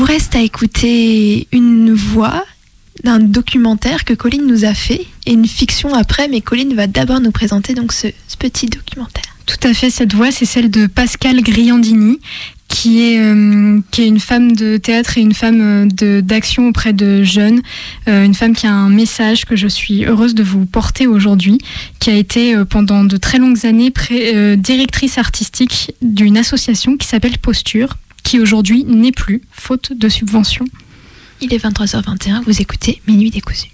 vous reste à écouter une voix d'un documentaire que Colline nous a fait et une fiction après, mais Colline va d'abord nous présenter donc ce, petit documentaire. Tout à fait, cette voix, c'est celle de Pascal Griandini, qui est, euh, qui est une femme de théâtre et une femme euh, d'action auprès de jeunes, euh, une femme qui a un message que je suis heureuse de vous porter aujourd'hui, qui a été pendant de très longues années directrice artistique d'une association qui s'appelle Posture, qui aujourd'hui n'est plus, faute de subventions. Il est 23h21, vous écoutez Minuit décousu.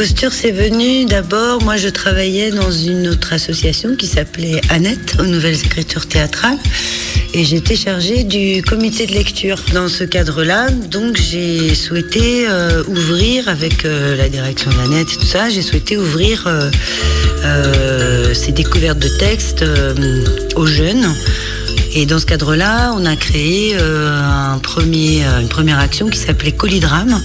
Posture, c'est venu d'abord, moi je travaillais dans une autre association qui s'appelait Annette, aux Nouvelles Écritures Théâtrales, et j'étais chargée du comité de lecture. Dans ce cadre-là, donc j'ai souhaité euh, ouvrir, avec euh, la direction d'Annette et tout ça, j'ai souhaité ouvrir euh, ces découvertes de textes aux jeunes et dans ce cadre-là, on a créé euh, un premier, euh, une première action qui s'appelait Colidrame,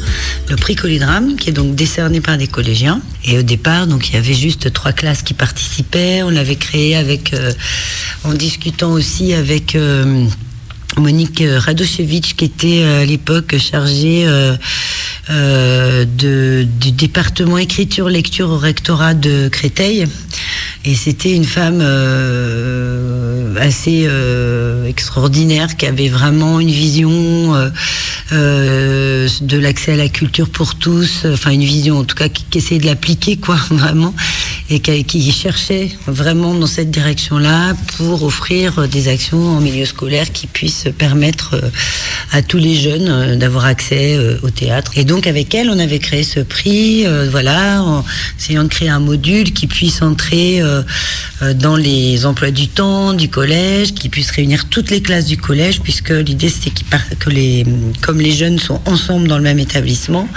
le prix Colidrame, qui est donc décerné par des collégiens. Et au départ, donc il y avait juste trois classes qui participaient. On l'avait créé avec, euh, en discutant aussi avec Monique Radochevitch, qui était à l'époque chargée du département écriture-lecture au rectorat de Créteil. Et c'était une femme assez euh, extraordinaire qui avait vraiment une vision euh, de l'accès à la culture pour tous, enfin une vision en tout cas qui, essayait de l'appliquer quoi vraiment et qui, cherchait vraiment dans cette direction-là pour offrir des actions en milieu scolaire qui puissent permettre à tous les jeunes d'avoir accès au théâtre. Et donc avec elle, on avait créé ce prix, voilà, en essayant de créer un module qui puisse entrer euh, dans les emplois du temps du collège, qui puisse réunir toutes les classes du collège, puisque l'idée c'est que les, comme les jeunes sont ensemble dans le même établissement,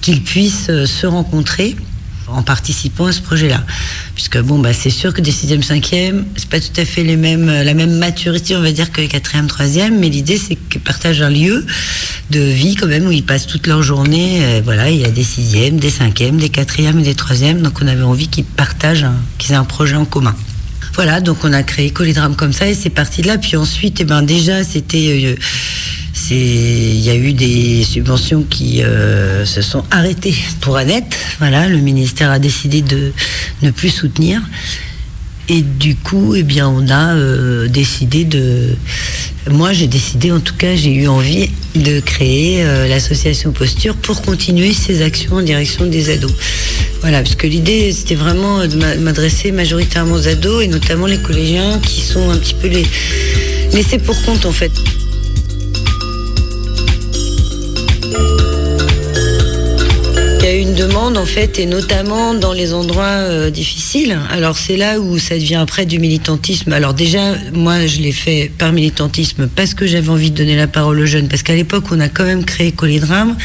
qu'ils puissent euh, se rencontrer en participant à ce projet-là. Puisque bon, bah, c'est sûr que des 6e, 5e, c'est pas tout à fait les mêmes, la même maturité, on va dire, que les 4e, 3e, mais l'idée, c'est qu'ils partagent un lieu de vie, quand même, où ils passent toute leur journée. Euh, voilà, il y a des 6e, des 5e, des 4e et des 3e, donc on avait envie qu'ils partagent, qu'ils aient un projet en commun. Voilà, donc on a créé Colédrame comme ça et c'est parti de là. Puis ensuite, eh ben déjà, c'était euh, il y a eu des subventions qui euh, se sont arrêtées pour Annette. Voilà, le ministère a décidé de ne plus soutenir. Et du coup, eh bien, on a euh, décidé de. Moi, j'ai décidé, en tout cas, j'ai eu envie de créer euh, l'association Posture pour continuer ces actions en direction des ados. Voilà, parce que l'idée, c'était vraiment de m'adresser majoritairement aux ados et notamment les collégiens qui sont un petit peu les laissés pour compte, en fait. Une demande en fait, et notamment dans les endroits euh, difficiles. Alors c'est là où ça devient après du militantisme. Alors déjà, moi je l'ai fait par militantisme parce que j'avais envie de donner la parole aux jeunes, parce qu'à l'époque on a quand même créé Colédrame,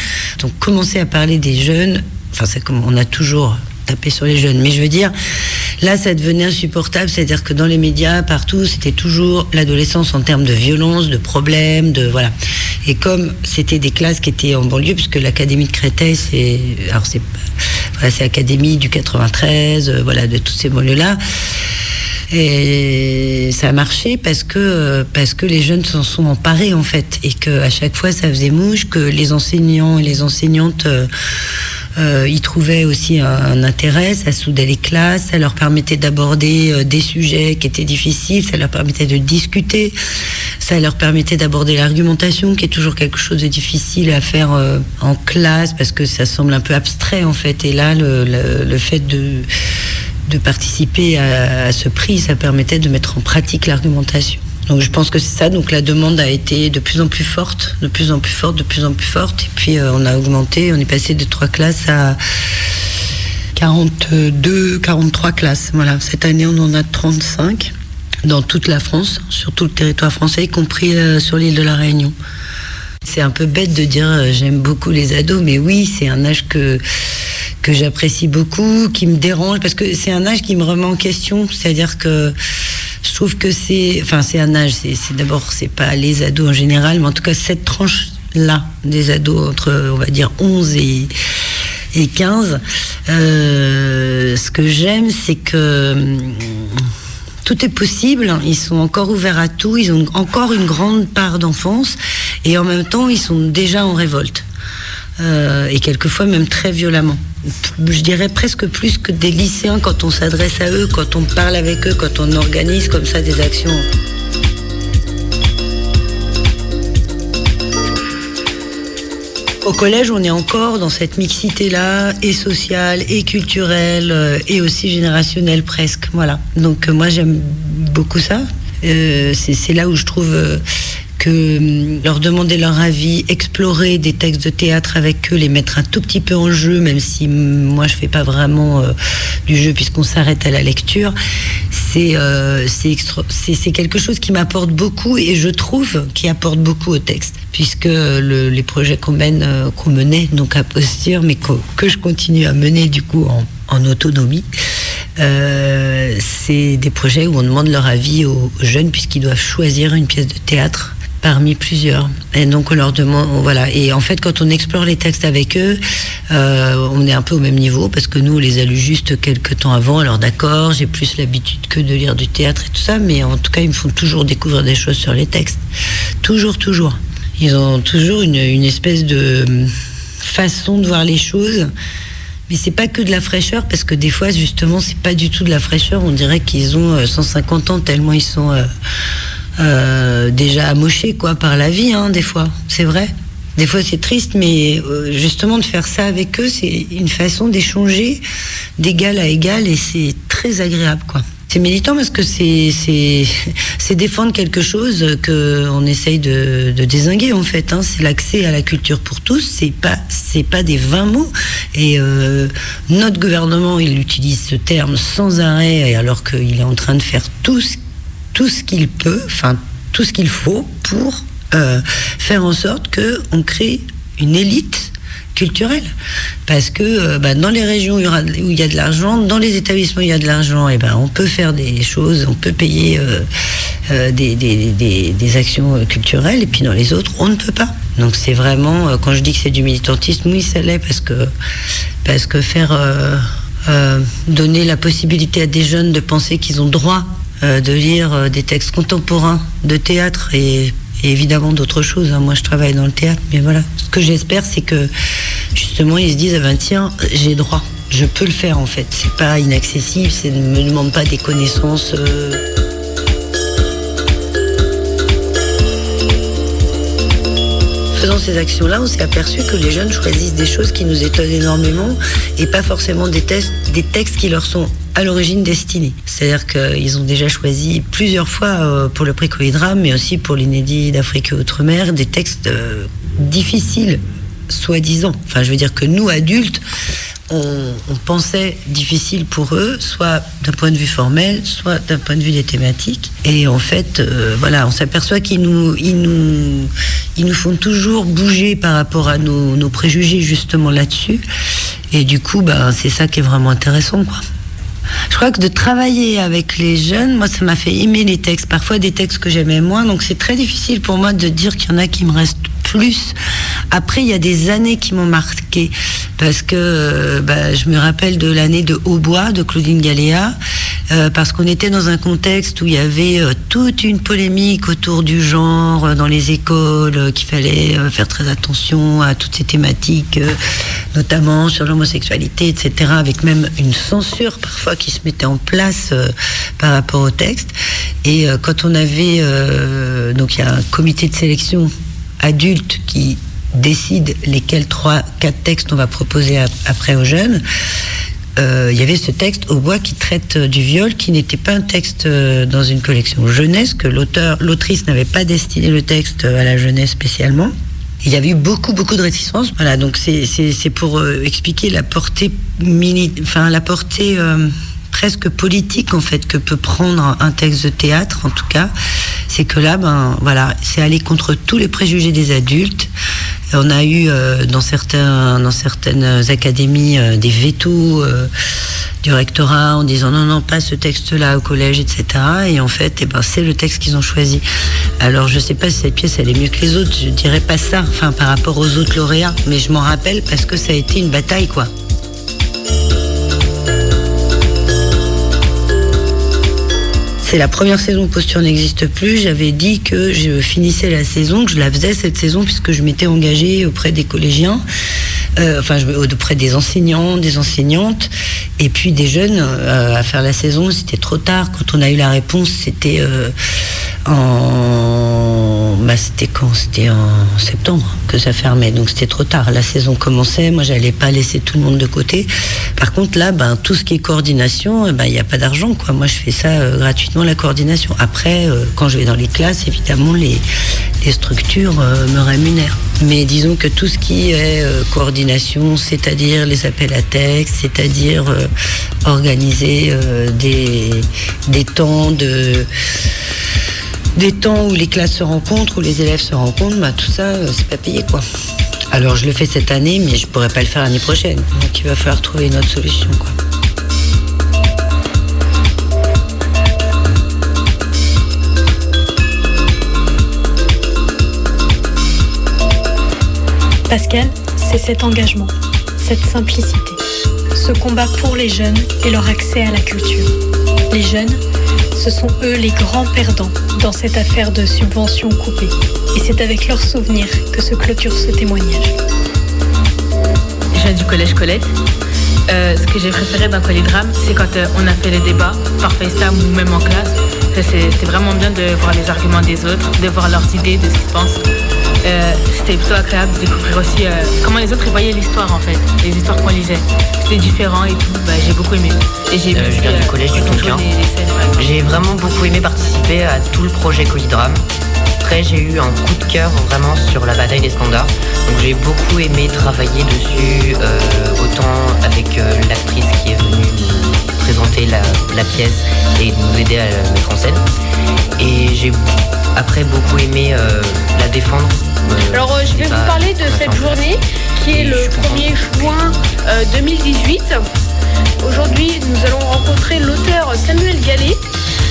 donc commencer à parler des jeunes. Enfin, c'est comme on a toujours tapé sur les jeunes, mais je veux dire, là ça devenait insupportable, c'est-à-dire que dans les médias, partout, c'était toujours l'adolescence en termes de violence, de problèmes, de voilà. Et comme c'était des classes qui étaient en banlieue, puisque l'académie de Créteil, c'est alors c'est voilà, c'est l'académie du 93, euh, voilà, de toutes ces banlieues-là. Et ça a marché parce que parce que les jeunes s'en sont emparés en fait et que à chaque fois ça faisait mouche que les enseignants et les enseignantes euh, euh, ils trouvaient aussi un, intérêt, ça soudait les classes, ça leur permettait d'aborder euh, des sujets qui étaient difficiles, ça leur permettait de discuter, ça leur permettait d'aborder l'argumentation, qui est toujours quelque chose de difficile à faire euh, en classe parce que ça semble un peu abstrait en fait. Et là, le, fait de participer à, ce prix, ça permettait de mettre en pratique l'argumentation. Donc je pense que c'est ça. Donc la demande a été de plus en plus forte, de plus en plus forte, de plus en plus forte. Et puis euh, on a augmenté, on est passé de trois classes à 42, 43 classes. Voilà. Cette année, on en a 35 dans toute la France, sur tout le territoire français, y compris euh, sur l'île de la Réunion. C'est un peu bête de dire euh, j'aime beaucoup les ados, mais oui, c'est un âge que que j'apprécie beaucoup, qui me dérange parce que c'est un âge qui me remet en question. C'est-à-dire que je trouve que c'est, enfin, c'est un âge. C'est, d'abord, c'est pas les ados en général, mais en tout cas cette tranche là, des ados entre, on va dire, 11 et, et 15. Euh, ce que j'aime, c'est que hum, tout est possible. Ils sont encore ouverts à tout. Ils ont encore une grande part d'enfance. Et en même temps, ils sont déjà en révolte. Euh, et quelquefois même très violemment. Je dirais presque plus que des lycéens quand on s'adresse à eux, quand on parle avec eux, quand on organise comme ça des actions. Au collège, on est encore dans cette mixité-là, et sociale, et culturelle, euh, et aussi générationnelle presque. Voilà. Donc euh, moi, j'aime beaucoup ça. C'est là où je trouve que hum, leur demander leur avis, explorer des textes de théâtre avec eux, les mettre un tout petit peu en jeu, même si hum, moi je fais pas vraiment du jeu puisqu'on s'arrête à la lecture, c'est c'est quelque chose qui m'apporte beaucoup et je trouve qui apporte beaucoup au texte puisque les projets qu'on mène, euh, qu'on menait donc à posture, mais que, je continue à mener du coup en, autonomie, euh, c'est des projets où on demande leur avis aux, jeunes puisqu'ils doivent choisir une pièce de théâtre parmi plusieurs. Et donc on leur demande, voilà. Et en fait, quand on explore les textes avec eux, euh, on est un peu au même niveau parce que nous, on les a lus juste quelques temps avant. Alors d'accord, j'ai plus l'habitude que de lire du théâtre et tout ça, mais en tout cas, ils me font toujours découvrir des choses sur les textes. Toujours, toujours. Ils ont toujours une, espèce de façon de voir les choses. Mais c'est pas que de la fraîcheur, parce que des fois, justement, c'est pas du tout de la fraîcheur. On dirait qu'ils ont 150 euh, ans, tellement ils sont euh, euh, déjà amochés quoi, par la vie, hein, des fois. C'est vrai. Des fois, c'est triste, mais justement, de faire ça avec eux, c'est une façon d'échanger d'égal à égal, et c'est très agréable, quoi. C'est militant parce que c'est défendre quelque chose que on essaye de, de désinguer en fait. Hein. C'est l'accès à la culture pour tous. C'est pas c'est pas des 20 mots. Et euh, notre gouvernement il utilise ce terme sans arrêt alors qu'il est en train de faire tout ce, tout ce qu'il peut, enfin tout ce qu'il faut pour euh, faire en sorte que on crée une élite culturelle. Parce que euh, bah, dans les régions où il y a de l'argent, dans les établissements où il y a de l'argent, et eh ben, on peut faire des choses, on peut payer euh, des, des, actions culturelles, et puis dans les autres, on ne peut pas. Donc c'est vraiment, quand je dis que c'est du militantisme, oui, ça l'est, parce que, parce que faire... donner la possibilité à des jeunes de penser qu'ils ont droit de lire des textes contemporains de théâtre et évidemment d'autres choses. Hein. Moi, je travaille dans le théâtre, mais voilà. Ce que j'espère, c'est que justement, ils se disent, ah ben tiens, j'ai droit. Je peux le faire en fait. C'est pas inaccessible, ça ne me demande pas des connaissances. Euh. Faisant ces actions-là, on s'est aperçu que les jeunes choisissent des choses qui nous étonnent énormément et pas forcément des, textes qui leur sont à l'origine destinée. C'est-à-dire qu'ils ont déjà choisi plusieurs fois euh, pour le prix Coïdra, mais aussi pour l'inédit d'Afrique et Outre-mer, des textes euh, difficiles, soi-disant. Enfin, je veux dire que nous, adultes, on, pensait difficile pour eux, soit d'un point de vue formel, soit d'un point de vue des thématiques. Et en fait, euh, voilà, on s'aperçoit qu'ils nous, ils nous, ils nous font toujours bouger par rapport à nos, nos préjugés justement là-dessus. Et du coup, ben, c'est ça qui est vraiment intéressant, quoi. Je crois que de travailler avec les jeunes, moi, ça m'a fait aimer les textes. Parfois des textes que j'aimais moins. Donc c'est très difficile pour moi de dire qu'il y en a qui me restent plus. Après, il y a des années qui m'ont marqué parce que euh, bah, je me rappelle de l'année de Hautbois de Claudine Galéa euh, parce qu'on était dans un contexte où il y avait euh, toute une polémique autour du genre dans les écoles, qu'il fallait faire très attention à toutes ces thématiques, notamment sur l'homosexualité, etc., avec même une censure parfois qui se mettait en place par rapport au texte. Et quand on avait, donc il y a un comité de sélection adulte qui décide lesquels trois, quatre textes on va proposer après aux jeunes. Euh, il y avait ce texte au bois qui traite du viol, qui n'était pas un texte euh, dans une collection jeunesse, que l'auteur, l'autrice n'avait pas destiné le texte à la jeunesse spécialement. Il y avait eu beaucoup, beaucoup de réticences. Voilà, donc c'est, pour euh, expliquer la portée mini, enfin la portée presque politique en fait que peut prendre un texte de théâtre en tout cas c'est que là ben voilà c'est aller contre tous les préjugés des adultes on a eu euh, dans certaines académies euh, des vétos euh, du rectorat en disant non, non, pas ce texte-là au collège, etc. Et en fait, eh ben, c'est le texte qu'ils ont choisi. Alors, je sais pas si cette pièce, elle est mieux que les autres. Je dirais pas ça, enfin, par rapport aux autres lauréats. Mais je m'en rappelle parce que ça a été une bataille, quoi. C'est la première saison Posture n'existe plus. J'avais dit que je finissais la saison, que je la faisais cette saison puisque je m'étais engagée auprès des collégiens, euh, enfin auprès des enseignants, des enseignantes, et puis des jeunes euh, à faire la saison. C'était trop tard. Quand on a eu la réponse, c'était euh, c'était quand C'était en septembre que ça fermait, donc c'était trop tard. La saison commençait, moi j'allais pas laisser tout le monde de côté. Par contre là, ben tout ce qui est coordination, eh ben il n'y a pas d'argent quoi. Moi je fais ça euh, gratuitement la coordination. Après, euh, quand je vais dans les classes, évidemment les, les structures euh, me rémunèrent. Mais disons que tout ce qui est coordination, c'est-à-dire les appels à texte, c'est-à-dire organiser des, des temps de des temps où les classes se rencontrent, où les élèves se rencontrent, bah, tout ça, euh, c'est pas payé quoi. Alors je le fais cette année, mais je pourrais pas le faire l'année prochaine. Donc il va falloir trouver une autre solution quoi. Pascal, c'est cet engagement, cette simplicité, ce combat pour les jeunes et leur accès à la culture. Les jeunes, ce sont eux les grands perdants dans cette affaire de subventions coupées. Et c'est avec leurs souvenirs que se clôture ce témoignage. Je viens du collège Colette. Euh, ce que j'ai préféré dans Collidrame, c'est quand euh, on a fait les débats par FaceTime ou même en classe. C'était vraiment bien de voir les arguments des autres, de voir leurs idées, de ce qu'ils pensent. Euh, c'était plutôt agréable de découvrir aussi euh, comment les autres voyaient l'histoire en fait, les histoires qu'on lisait. C'était différent et tout, bah, j'ai beaucoup aimé. Et j'ai euh, je viens du collège du Tonkin. J'ai vraiment beaucoup aimé participer à tout le projet Colidrame. Après, j'ai eu un coup de cœur vraiment sur la bataille des standards. Donc j'ai beaucoup aimé travailler dessus, autant avec l'actrice qui est venue nous présenter la, la, pièce et nous aider à la mettre en scène. Et j'ai après beaucoup aimé la défendre alors euh, je vais vous parler de cette journée qui est le 1er juin 2018. Euh, Aujourd'hui, nous allons rencontrer l'auteur Samuel Gallet.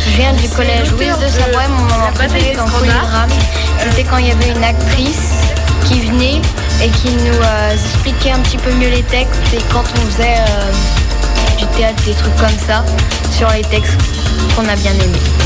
Je viens du collège Louise de Savoie, mon moment préféré dans Polydrame. C'était quand il y avait une actrice qui venait et qui nous euh, expliquait un petit peu mieux les textes et quand on faisait du théâtre, des trucs comme ça, sur les textes qu'on a bien aimés.